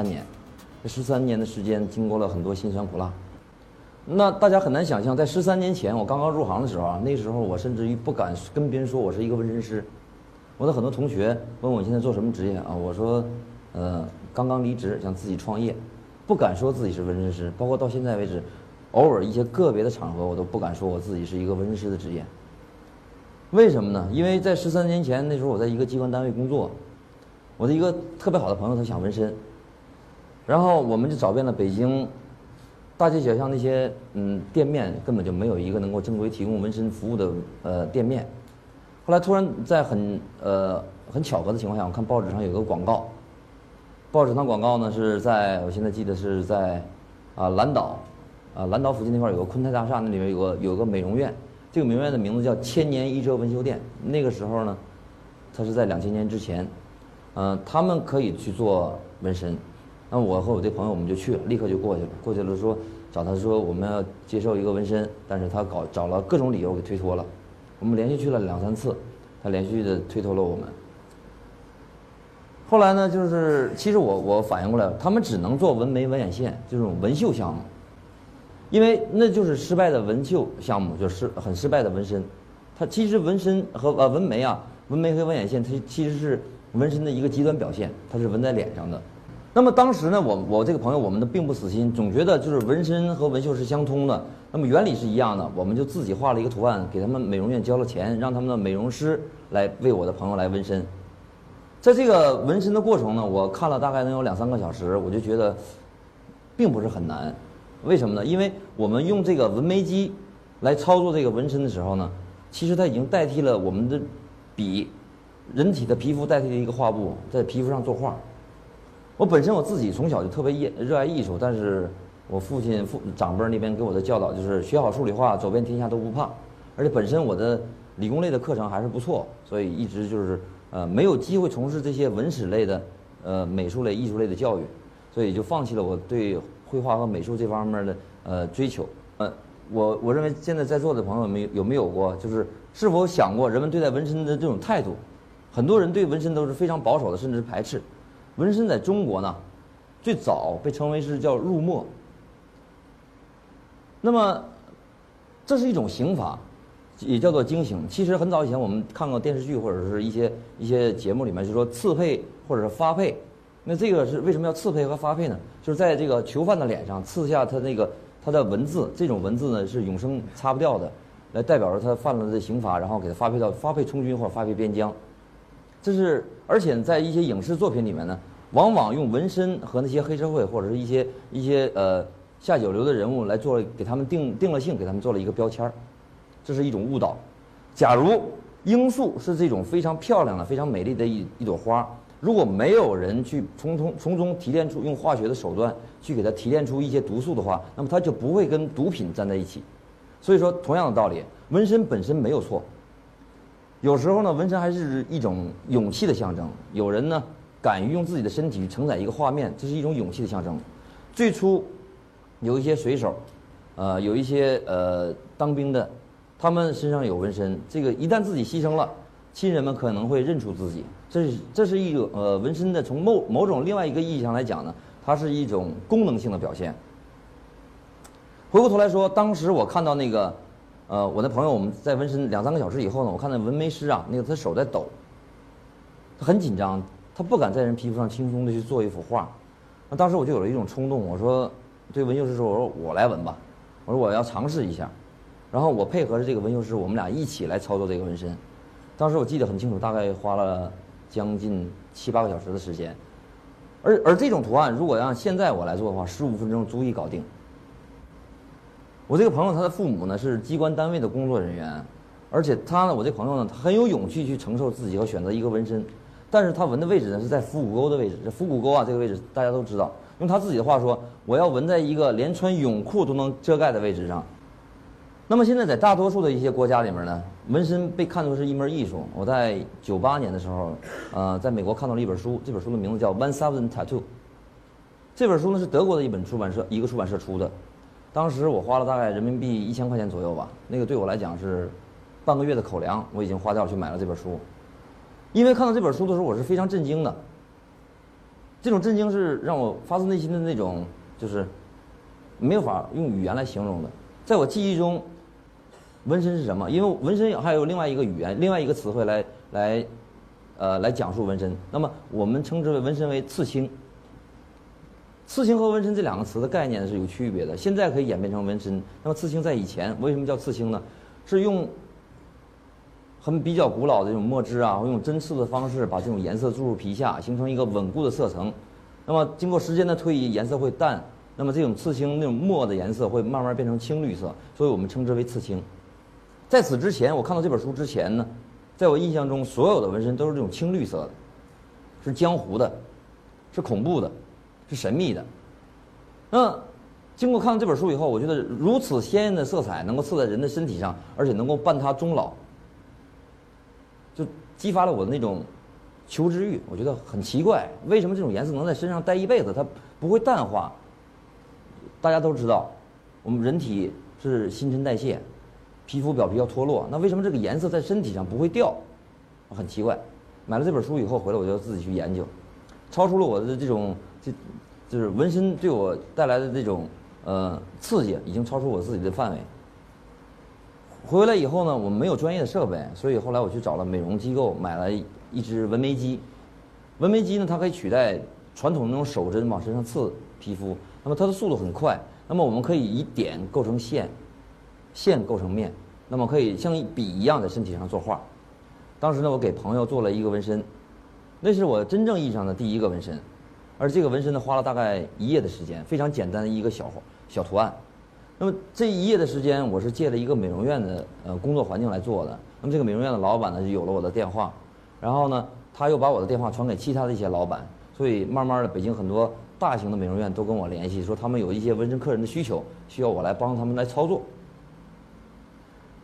三年，这十三年的时间经过了很多辛酸苦辣。那大家很难想象，在十三年前我刚刚入行的时候啊，那时候我甚至于不敢跟别人说我是一个纹身师。我的很多同学问我现在做什么职业啊，我说，呃，刚刚离职，想自己创业，不敢说自己是纹身师。包括到现在为止，偶尔一些个别的场合，我都不敢说我自己是一个纹身师的职业。为什么呢？因为在十三年前那时候，我在一个机关单位工作，我的一个特别好的朋友他想纹身，然后我们就找遍了北京。大街小巷那些嗯店面根本就没有一个能够正规提供纹身服务的呃店面。后来突然在很呃很巧合的情况下，我看报纸上有个广告。报纸上广告呢是在我现在记得是在啊蓝岛啊蓝岛附近那块有个昆泰大厦，那里面有个有个美容院。这个美容院的名字叫千年一遮纹绣店。那个时候呢，它是在两千年之前，嗯，他们可以去做纹身。那我和我这朋友我们就去了，立刻就过去了。过去了说找他说我们要接受一个纹身，但是他搞找了各种理由给推脱了。我们连续去了两三次，他连续的推脱了我们。后来呢，就是其实我我反应过来了，他们只能做纹眉、纹眼线这种纹绣项目，因为那就是失败的纹绣项目，就是很失败的纹身。它其实纹身和呃纹眉啊，纹眉和纹眼线，它其实是纹身的一个极端表现，它是纹在脸上的。那么当时呢，我我这个朋友，我们的并不死心，总觉得就是纹身和纹绣是相通的，那么原理是一样的，我们就自己画了一个图案，给他们美容院交了钱，让他们的美容师来为我的朋友来纹身。在这个纹身的过程呢，我看了大概能有两三个小时，我就觉得，并不是很难。为什么呢？因为我们用这个纹眉机来操作这个纹身的时候呢，其实它已经代替了我们的笔，人体的皮肤代替了一个画布，在皮肤上作画。我本身我自己从小就特别热热爱艺术，但是我父亲父长辈那边给我的教导就是学好数理化，走遍天下都不怕。而且本身我的理工类的课程还是不错，所以一直就是呃没有机会从事这些文史类的呃美术类、艺术类的教育，所以就放弃了我对绘画和美术这方面的呃追求。呃，我我认为现在在座的朋友们有没有过，就是是否想过人们对待纹身的这种态度？很多人对纹身都是非常保守的，甚至是排斥。纹身在中国呢，最早被称为是叫入墨。那么，这是一种刑法，也叫做经刑。其实很早以前我们看过电视剧或者是一些一些节目里面就说刺配或者是发配。那这个是为什么要刺配和发配呢？就是在这个囚犯的脸上刺下他那个他的文字，这种文字呢是永生擦不掉的，来代表着他犯了的刑罚，然后给他发配到发配充军或者发配边疆。这是，而且在一些影视作品里面呢，往往用纹身和那些黑社会或者是一些一些呃下九流的人物来做，给他们定定了性，给他们做了一个标签儿，这是一种误导。假如罂粟是这种非常漂亮的、非常美丽的一一朵花，如果没有人去从从从中提炼出用化学的手段去给它提炼出一些毒素的话，那么它就不会跟毒品站在一起。所以说，同样的道理，纹身本身没有错。有时候呢，纹身还是一种勇气的象征。有人呢，敢于用自己的身体承载一个画面，这是一种勇气的象征。最初，有一些水手，呃，有一些呃当兵的，他们身上有纹身。这个一旦自己牺牲了，亲人们可能会认出自己。这是这是一种呃纹身的，从某某种另外一个意义上来讲呢，它是一种功能性的表现。回过头来说，当时我看到那个。呃，我的朋友，我们在纹身两三个小时以后呢，我看那纹眉师啊，那个他手在抖，他很紧张，他不敢在人皮肤上轻松的去做一幅画。那当时我就有了一种冲动，我说对纹绣师说，我说我来纹吧，我说我要尝试一下。然后我配合着这个纹绣师，我们俩一起来操作这个纹身。当时我记得很清楚，大概花了将近七八个小时的时间。而而这种图案，如果让现在我来做的话，十五分钟足以搞定。我这个朋友，他的父母呢是机关单位的工作人员，而且他呢，我这朋友呢，他很有勇气去承受自己和选择一个纹身，但是他纹的位置呢是在腹股沟的位置。这腹股沟啊，这个位置大家都知道。用他自己的话说，我要纹在一个连穿泳裤都能遮盖的位置上。那么现在在大多数的一些国家里面呢，纹身被看作是一门艺术。我在九八年的时候，呃，在美国看到了一本书，这本书的名字叫《One Thousand Tattoo》。这本书呢是德国的一本出版社一个出版社出的。当时我花了大概人民币一千块钱左右吧，那个对我来讲是半个月的口粮，我已经花掉去买了这本书。因为看到这本书的时候，我是非常震惊的。这种震惊是让我发自内心的那种，就是没有法用语言来形容的。在我记忆中，纹身是什么？因为纹身还有另外一个语言，另外一个词汇来来，呃，来讲述纹身。那么我们称之为纹身为刺青。刺青和纹身这两个词的概念是有区别的。现在可以演变成纹身。那么刺青在以前为什么叫刺青呢？是用很比较古老的这种墨汁啊，用针刺的方式把这种颜色注入皮下，形成一个稳固的色层。那么经过时间的推移，颜色会淡。那么这种刺青那种墨的颜色会慢慢变成青绿色，所以我们称之为刺青。在此之前，我看到这本书之前呢，在我印象中，所有的纹身都是这种青绿色的，是江湖的，是恐怖的。是神秘的。那经过看了这本书以后，我觉得如此鲜艳的色彩能够刺在人的身体上，而且能够伴他终老，就激发了我的那种求知欲。我觉得很奇怪，为什么这种颜色能在身上待一辈子，它不会淡化？大家都知道，我们人体是新陈代谢，皮肤表皮要脱落，那为什么这个颜色在身体上不会掉？很奇怪。买了这本书以后回来，我就自己去研究，超出了我的这种。这，就是纹身对我带来的这种呃刺激，已经超出我自己的范围。回来以后呢，我们没有专业的设备，所以后来我去找了美容机构，买了一只纹眉机。纹眉机呢，它可以取代传统那种手针往身上刺皮肤，那么它的速度很快。那么我们可以以点构成线，线构成面，那么可以像笔一样在身体上作画。当时呢，我给朋友做了一个纹身，那是我真正意义上的第一个纹身。而这个纹身呢，花了大概一夜的时间，非常简单的一个小小图案。那么这一夜的时间，我是借了一个美容院的呃工作环境来做的。那么这个美容院的老板呢，就有了我的电话，然后呢，他又把我的电话传给其他的一些老板，所以慢慢的，北京很多大型的美容院都跟我联系，说他们有一些纹身客人的需求，需要我来帮他们来操作。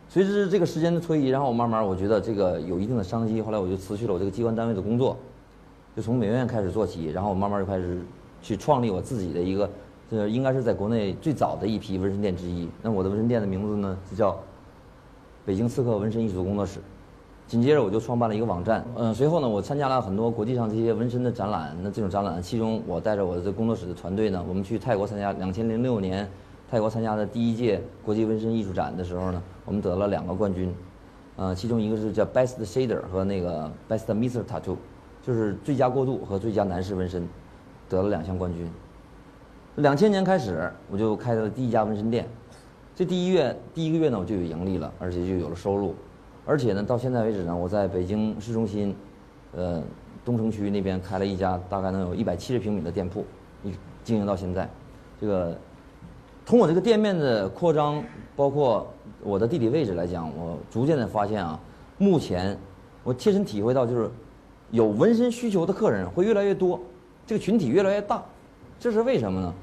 随着这个时间的推移，然后我慢慢我觉得这个有一定的商机，后来我就辞去了我这个机关单位的工作。就从美容院开始做起，然后我慢慢就开始去创立我自己的一个，这应该是在国内最早的一批纹身店之一。那我的纹身店的名字呢，就叫北京刺客纹身艺术工作室。紧接着我就创办了一个网站，嗯，随后呢，我参加了很多国际上这些纹身的展览。那这种展览，其中我带着我的这工作室的团队呢，我们去泰国参加两千零六年泰国参加的第一届国际纹身艺术展的时候呢，我们得了两个冠军，呃，其中一个是叫 Best Shader 和那个 Best Mister Tattoo。就是最佳过渡和最佳男士纹身，得了两项冠军。两千年开始，我就开了第一家纹身店。这第一月第一个月呢，我就有盈利了，而且就有了收入。而且呢，到现在为止呢，我在北京市中心，呃，东城区那边开了一家大概能有一百七十平米的店铺，一经营到现在。这个，从我这个店面的扩张，包括我的地理位置来讲，我逐渐的发现啊，目前我切身体会到就是。有纹身需求的客人会越来越多，这个群体越来越大，这是为什么呢？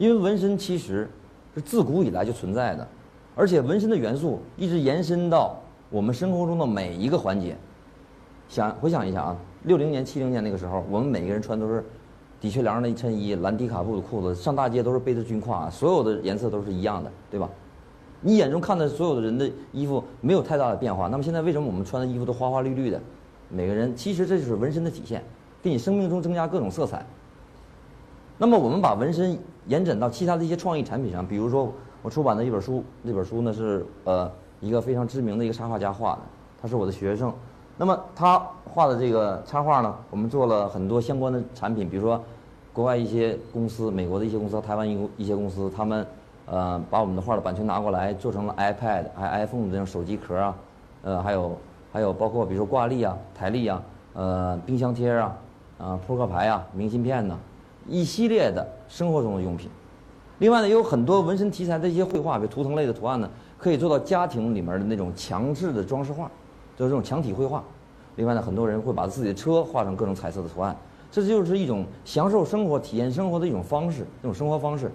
因为纹身其实是自古以来就存在的，而且纹身的元素一直延伸到我们生活中的每一个环节。想回想一下啊，六零年、七零年那个时候，我们每个人穿都是的确良的衬衣、蓝迪卡布的裤子，上大街都是背着军挎，所有的颜色都是一样的，对吧？你眼中看的所有的人的衣服没有太大的变化。那么现在为什么我们穿的衣服都花花绿绿的？每个人其实这就是纹身的体现，给你生命中增加各种色彩。那么我们把纹身延展到其他的一些创意产品上，比如说我出版的一本书，那本书呢是呃一个非常知名的一个插画家画的，他是我的学生。那么他画的这个插画呢，我们做了很多相关的产品，比如说国外一些公司、美国的一些公司、台湾一一些公司，他们呃把我们的画的版权拿过来，做成了 iPad、还 iPhone 的这种手机壳啊，呃还有。还有包括比如说挂历啊、台历啊、呃冰箱贴啊、啊扑克牌啊、明信片呐，一系列的生活中的用品。另外呢，也有很多纹身题材的一些绘画，比如图腾类的图案呢，可以做到家庭里面的那种强制的装饰画，就是这种墙体绘画。另外呢，很多人会把自己的车画成各种彩色的图案，这就是一种享受生活、体验生活的一种方式，一种生活方式。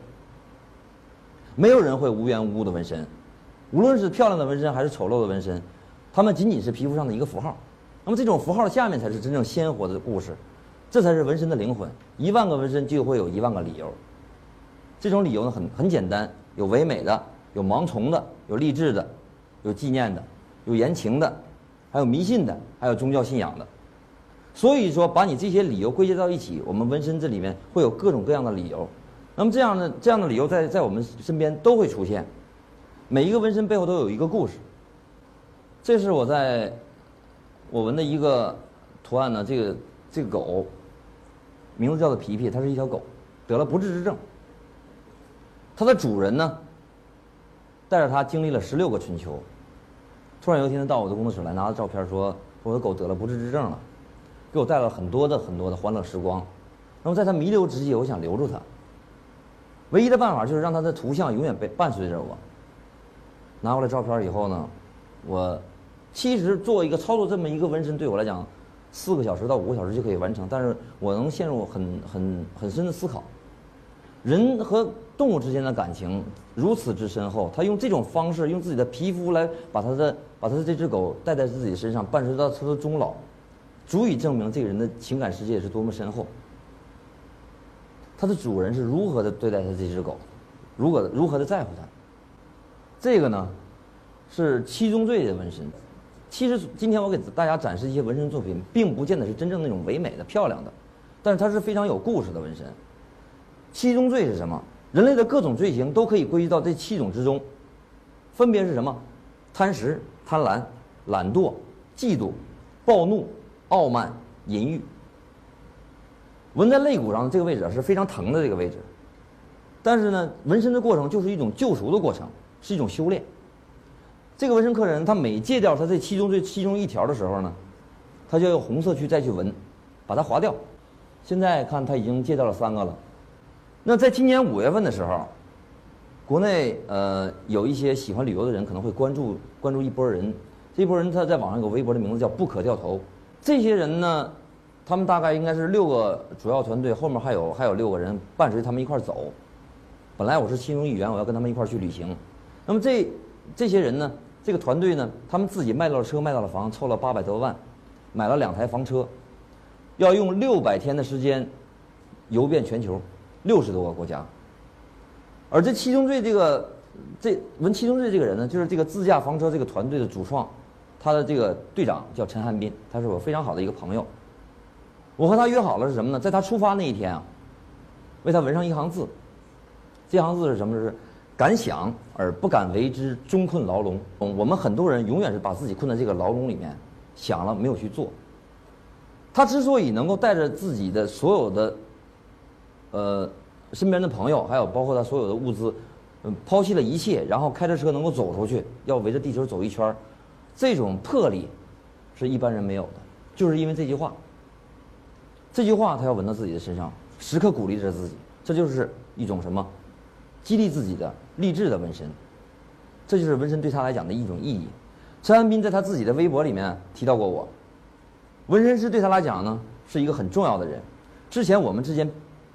没有人会无缘无故的纹身，无论是漂亮的纹身还是丑陋的纹身。它们仅仅是皮肤上的一个符号，那么这种符号下面才是真正鲜活的故事，这才是纹身的灵魂。一万个纹身就会有一万个理由，这种理由呢很很简单，有唯美的，有盲从的，有励志的，有纪念的，有言情的，还有迷信的，还有宗教信仰的。所以说，把你这些理由归结到一起，我们纹身这里面会有各种各样的理由。那么这样的这样的理由在在我们身边都会出现。每一个纹身背后都有一个故事。这是我在我纹的一个图案呢，这个这个狗名字叫做皮皮，它是一条狗，得了不治之症。它的主人呢，带着它经历了十六个春秋。突然有一天，他到我的工作室来，拿着照片说：“我的狗得了不治之症了。”给我带了很多的很多的欢乐时光，那么在它弥留之际，我想留住它。唯一的办法就是让它的图像永远被伴随着我。拿过来照片以后呢，我其实做一个操作这么一个纹身，对我来讲，四个小时到五个小时就可以完成，但是我能陷入很很很深的思考。人和动物之间的感情如此之深厚，他用这种方式，用自己的皮肤来把他的把他的这只狗带在自己身上，伴随到他的终老。足以证明这个人的情感世界是多么深厚。他的主人是如何的对待他这只狗，如何如何的在乎他。这个呢，是七宗罪的纹身。其实今天我给大家展示一些纹身作品，并不见得是真正那种唯美的、漂亮的，但是它是非常有故事的纹身。七宗罪是什么？人类的各种罪行都可以归结到这七种之中，分别是什么？贪食、贪婪、懒惰、嫉妒、暴怒。傲慢、淫欲，纹在肋骨上这个位置是非常疼的这个位置，但是呢，纹身的过程就是一种救赎的过程，是一种修炼。这个纹身客人他每戒掉他这其中这其中一条的时候呢，他就用红色去再去纹，把它划掉。现在看他已经戒掉了三个了。那在今年五月份的时候，国内呃有一些喜欢旅游的人可能会关注关注一波人，这波人他在网上有个微博的名字叫“不可掉头”。这些人呢，他们大概应该是六个主要团队，后面还有还有六个人伴随他们一块走。本来我是其中一员，我要跟他们一块去旅行。那么这这些人呢，这个团队呢，他们自己卖到了车，卖到了房，凑了八百多万，买了两台房车，要用六百天的时间游遍全球六十多个国家。而这七宗罪这个这闻七宗罪这个人呢，就是这个自驾房车这个团队的主创。他的这个队长叫陈汉斌，他是我非常好的一个朋友。我和他约好了是什么呢？在他出发那一天啊，为他纹上一行字。这行字是什么？是敢想而不敢为之，终困牢笼。我们很多人永远是把自己困在这个牢笼里面，想了没有去做。他之所以能够带着自己的所有的，呃，身边的朋友，还有包括他所有的物资，嗯，抛弃了一切，然后开着车能够走出去，要围着地球走一圈。这种魄力，是一般人没有的，就是因为这句话。这句话他要纹到自己的身上，时刻鼓励着自己，这就是一种什么，激励自己的励志的纹身。这就是纹身对他来讲的一种意义。陈安斌在他自己的微博里面提到过我，纹身师对他来讲呢是一个很重要的人。之前我们之间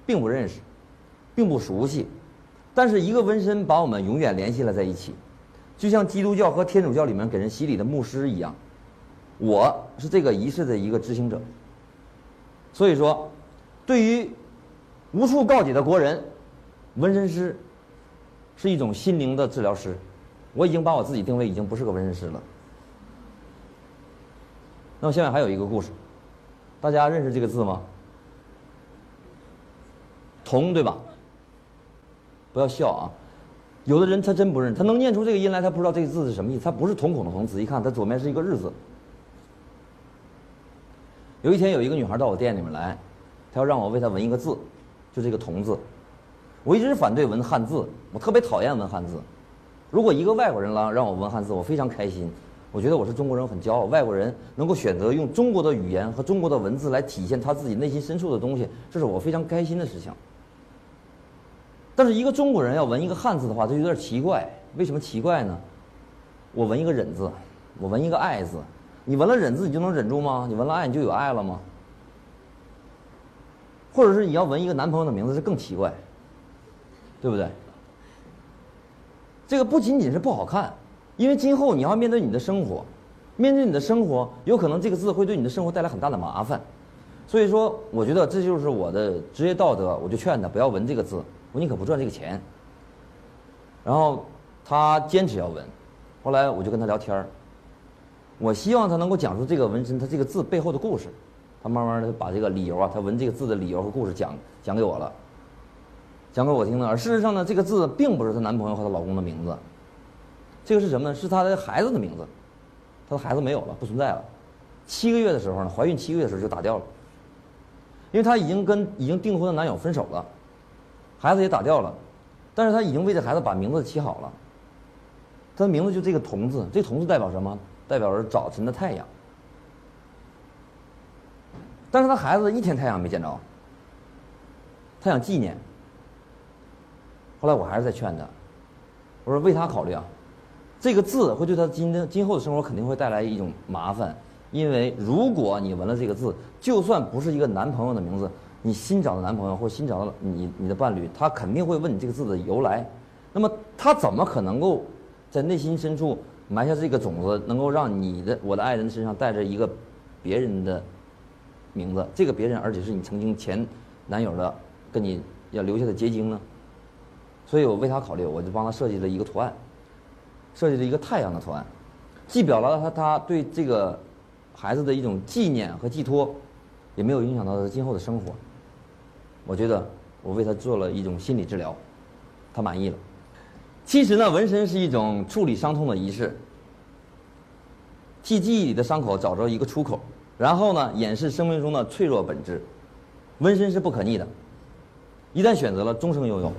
并不认识，并不熟悉，但是一个纹身把我们永远联系了在一起。就像基督教和天主教里面给人洗礼的牧师一样，我是这个仪式的一个执行者。所以说，对于无处告解的国人，纹身师是一种心灵的治疗师。我已经把我自己定位已经不是个纹身师了。那么下面还有一个故事，大家认识这个字吗？铜对吧？不要笑啊。有的人他真不认识，他能念出这个音来，他不知道这个字是什么意思。他不是瞳孔的瞳，仔细看，它左面是一个日字。有一天有一个女孩到我店里面来，她要让我为她纹一个字，就这个铜字。我一直反对纹汉字，我特别讨厌纹汉字。如果一个外国人来让我纹汉字，我非常开心。我觉得我是中国人，很骄傲。外国人能够选择用中国的语言和中国的文字来体现他自己内心深处的东西，这是我非常开心的事情。但是一个中国人要纹一个汉字的话，就有点奇怪。为什么奇怪呢？我纹一个忍字，我纹一个爱字，你纹了忍字，你就能忍住吗？你纹了爱，你就有爱了吗？或者是你要纹一个男朋友的名字，这更奇怪，对不对？这个不仅仅是不好看，因为今后你要面对你的生活，面对你的生活，有可能这个字会对你的生活带来很大的麻烦。所以说，我觉得这就是我的职业道德，我就劝他不要纹这个字。我宁可不赚这个钱。然后他坚持要纹，后来我就跟他聊天儿。我希望他能够讲出这个纹身他这个字背后的故事。他慢慢的把这个理由啊，他纹这个字的理由和故事讲讲给我了，讲给我听的。而事实上呢，这个字并不是她男朋友和她老公的名字，这个是什么呢？是她的孩子的名字，她的孩子没有了，不存在了。七个月的时候呢，怀孕七个月的时候就打掉了，因为她已经跟已经订婚的男友分手了，孩子也打掉了，但是她已经为这孩子把名字起好了。她的名字就这个“童”字，这“童”字代表什么？代表着早晨的太阳。但是她孩子一天太阳没见着，她想纪念。后来我还是在劝他，我说为他考虑啊，这个字会对他今天今后的生活肯定会带来一种麻烦，因为如果你纹了这个字，就算不是一个男朋友的名字，你新找的男朋友或新找的你你的伴侣，他肯定会问你这个字的由来。那么他怎么可能够在内心深处埋下这个种子，能够让你的我的爱人身上带着一个别人的？名字，这个别人，而且是你曾经前男友的，跟你要留下的结晶呢。所以我为他考虑，我就帮他设计了一个图案，设计了一个太阳的图案，既表达了他他对这个孩子的一种纪念和寄托，也没有影响到他今后的生活。我觉得我为他做了一种心理治疗，他满意了。其实呢，纹身是一种处理伤痛的仪式，替记忆里的伤口找着一个出口。然后呢，掩饰生命中的脆弱本质。纹身是不可逆的，一旦选择了，终生拥有。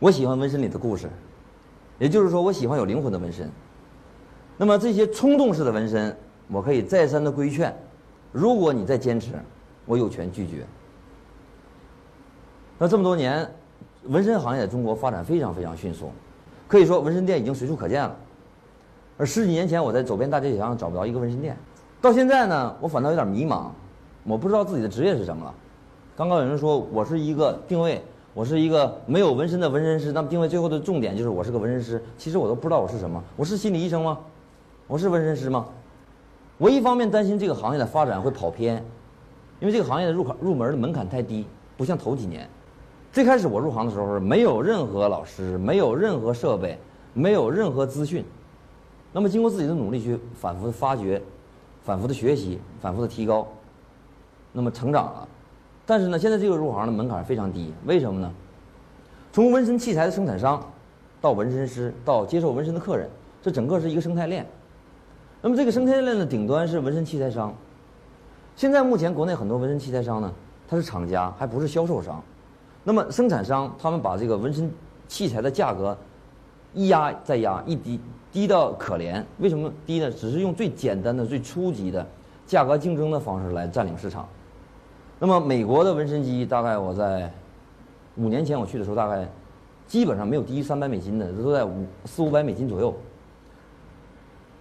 我喜欢纹身里的故事，也就是说，我喜欢有灵魂的纹身。那么这些冲动式的纹身，我可以再三的规劝：如果你再坚持，我有权拒绝。那这么多年，纹身行业在中国发展非常非常迅速。可以说纹身店已经随处可见了，而十几年前我在走遍大街小巷找不着一个纹身店，到现在呢，我反倒有点迷茫，我不知道自己的职业是什么了。刚刚有人说我是一个定位，我是一个没有纹身的纹身师，那么定位最后的重点就是我是个纹身师。其实我都不知道我是什么，我是心理医生吗？我是纹身师吗？我一方面担心这个行业的发展会跑偏，因为这个行业的入口入门的门槛太低，不像头几年。最开始我入行的时候，没有任何老师，没有任何设备，没有任何资讯。那么经过自己的努力去反复的发掘、反复的学习、反复的提高，那么成长了。但是呢，现在这个入行的门槛非常低，为什么呢？从纹身器材的生产商，到纹身师，到接受纹身的客人，这整个是一个生态链。那么这个生态链的顶端是纹身器材商。现在目前国内很多纹身器材商呢，它是厂家，还不是销售商。那么生产商他们把这个纹身器材的价格一压再压，一低低到可怜。为什么低呢？只是用最简单的、最初级的价格竞争的方式来占领市场。那么美国的纹身机，大概我在五年前我去的时候，大概基本上没有低于三百美金的，都在五四五百美金左右。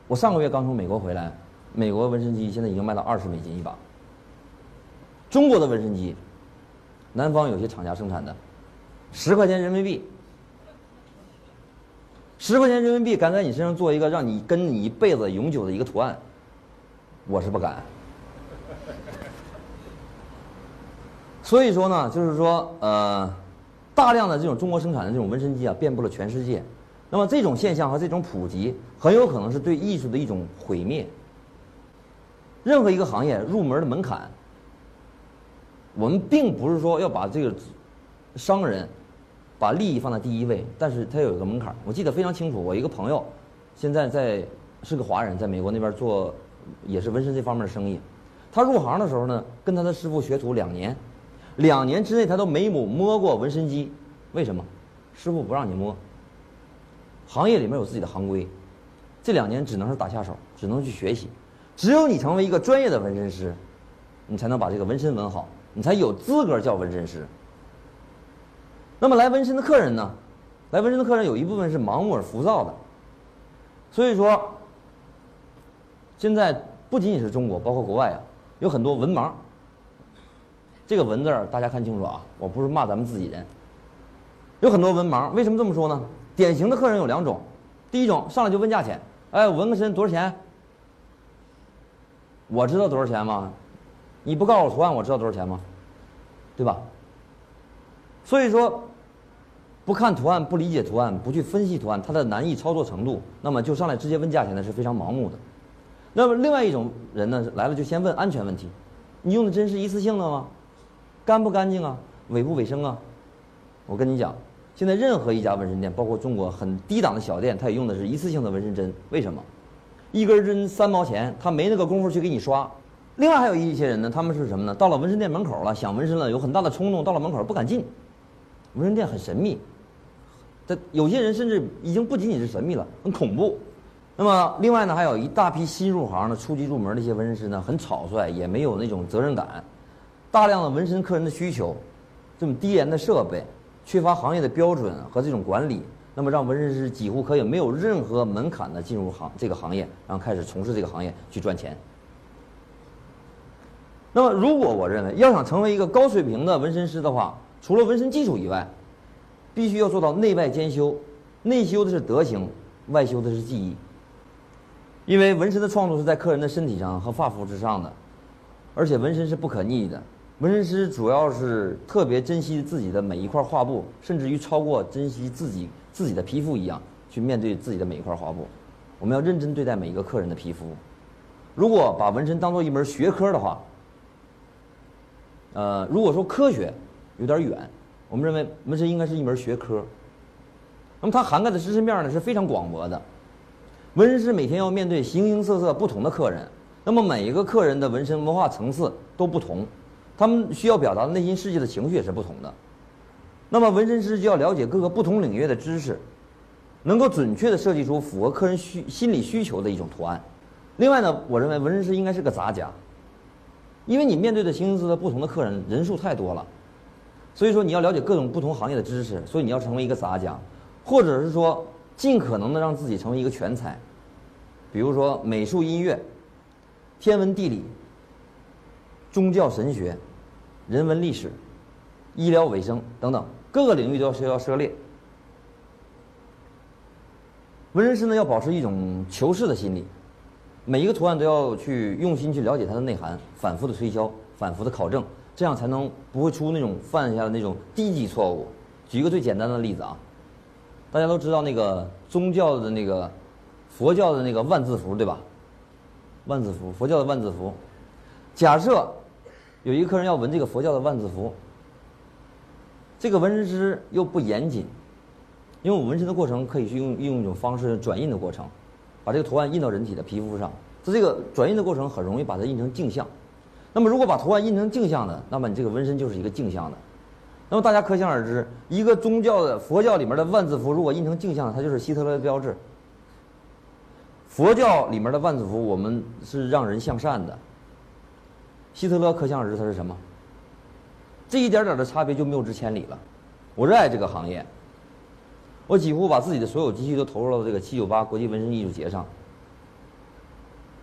我上个月刚从美国回来，美国纹身机现在已经卖到二十美金一把。中国的纹身机。南方有些厂家生产的，十块钱人民币，十块钱人民币敢在你身上做一个让你跟你一辈子永久的一个图案，我是不敢。所以说呢，就是说，呃，大量的这种中国生产的这种纹身机啊，遍布了全世界。那么这种现象和这种普及，很有可能是对艺术的一种毁灭。任何一个行业入门的门槛。我们并不是说要把这个商人把利益放在第一位，但是他有一个门槛我记得非常清楚，我一个朋友现在在是个华人，在美国那边做也是纹身这方面的生意。他入行的时候呢，跟他的师傅学徒两年，两年之内他都没有摸过纹身机。为什么？师傅不让你摸。行业里面有自己的行规，这两年只能是打下手，只能去学习。只有你成为一个专业的纹身师，你才能把这个纹身纹好。你才有资格叫纹身师。那么来纹身的客人呢？来纹身的客人有一部分是盲目而浮躁的。所以说，现在不仅仅是中国，包括国外啊，有很多文盲。这个“文”字大家看清楚啊，我不是骂咱们自己人。有很多文盲，为什么这么说呢？典型的客人有两种，第一种上来就问价钱，哎，纹个身多少钱？我知道多少钱吗？你不告诉我图案，我知道多少钱吗？对吧？所以说，不看图案、不理解图案、不去分析图案，它的难易操作程度，那么就上来直接问价钱呢，是非常盲目的。那么另外一种人呢，来了就先问安全问题：你用的针是一次性的吗？干不干净啊？卫不卫生啊？我跟你讲，现在任何一家纹身店，包括中国很低档的小店，它也用的是一次性的纹身针。为什么？一根针三毛钱，他没那个功夫去给你刷。另外还有一些人呢，他们是什么呢？到了纹身店门口了，想纹身了，有很大的冲动，到了门口不敢进。纹身店很神秘。这有些人甚至已经不仅仅是神秘了，很恐怖。那么，另外呢，还有一大批新入行的、初级入门的一些纹身师呢，很草率，也没有那种责任感。大量的纹身客人的需求，这么低廉的设备，缺乏行业的标准和这种管理，那么让纹身师几乎可以没有任何门槛的进入行这个行业，然后开始从事这个行业去赚钱。那么，如果我认为要想成为一个高水平的纹身师的话，除了纹身技术以外，必须要做到内外兼修，内修的是德行，外修的是技艺。因为纹身的创作是在客人的身体上和发肤之上的，而且纹身是不可逆的。纹身师主要是特别珍惜自己的每一块画布，甚至于超过珍惜自己自己的皮肤一样去面对自己的每一块画布。我们要认真对待每一个客人的皮肤。如果把纹身当做一门学科的话，呃，如果说科学有点远。我们认为纹身应该是一门学科，那么它涵盖的知识面呢是非常广博的。纹身师每天要面对形形色色不同的客人，那么每一个客人的纹身文化层次都不同，他们需要表达的内心世界的情绪也是不同的。那么纹身师就要了解各个不同领域的知识，能够准确的设计出符合客人需心理需求的一种图案。另外呢，我认为纹身师应该是个杂家，因为你面对的形形色色不同的客人人数太多了。所以说你要了解各种不同行业的知识，所以你要成为一个杂家，或者是说尽可能的让自己成为一个全才，比如说美术、音乐、天文、地理、宗教、神学、人文、历史、医疗、卫生等等各个领域都要需要涉猎。纹身师呢要保持一种求是的心理，每一个图案都要去用心去了解它的内涵，反复的推敲，反复的考证。这样才能不会出那种犯下的那种低级错误。举一个最简单的例子啊，大家都知道那个宗教的那个佛教的那个万字符对吧？万字符，佛教的万字符。假设有一个客人要纹这个佛教的万字符，这个纹身师又不严谨，因为我纹身的过程可以去用用一种方式转印的过程，把这个图案印到人体的皮肤上。在这个转印的过程很容易把它印成镜像。那么，如果把图案印成镜像的，那么你这个纹身就是一个镜像的。那么大家可想而知，一个宗教的佛教里面的万字符，如果印成镜像，它就是希特勒的标志。佛教里面的万字符，我们是让人向善的。希特勒可想而知他是什么？这一点点的差别就谬之千里了。我热爱这个行业，我几乎把自己的所有积蓄都投入到这个七九八国际纹身艺术节上，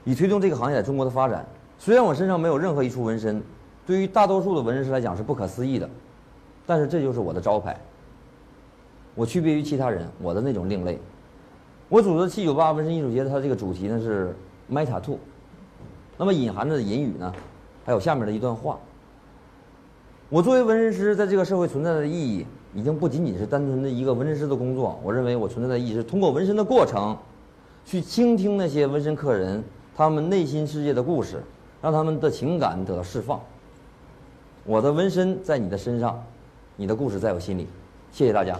以推动这个行业在中国的发展。虽然我身上没有任何一处纹身，对于大多数的纹身师来讲是不可思议的，但是这就是我的招牌。我区别于其他人，我的那种另类。我组织七九八纹身艺术节，它这个主题呢是 “Meta Two”，那么隐含着的隐语呢，还有下面的一段话。我作为纹身师在这个社会存在的意义，已经不仅仅是单纯的一个纹身师的工作。我认为我存在的意义是通过纹身的过程，去倾听那些纹身客人他们内心世界的故事。让他们的情感得到释放。我的纹身在你的身上，你的故事在我心里。谢谢大家。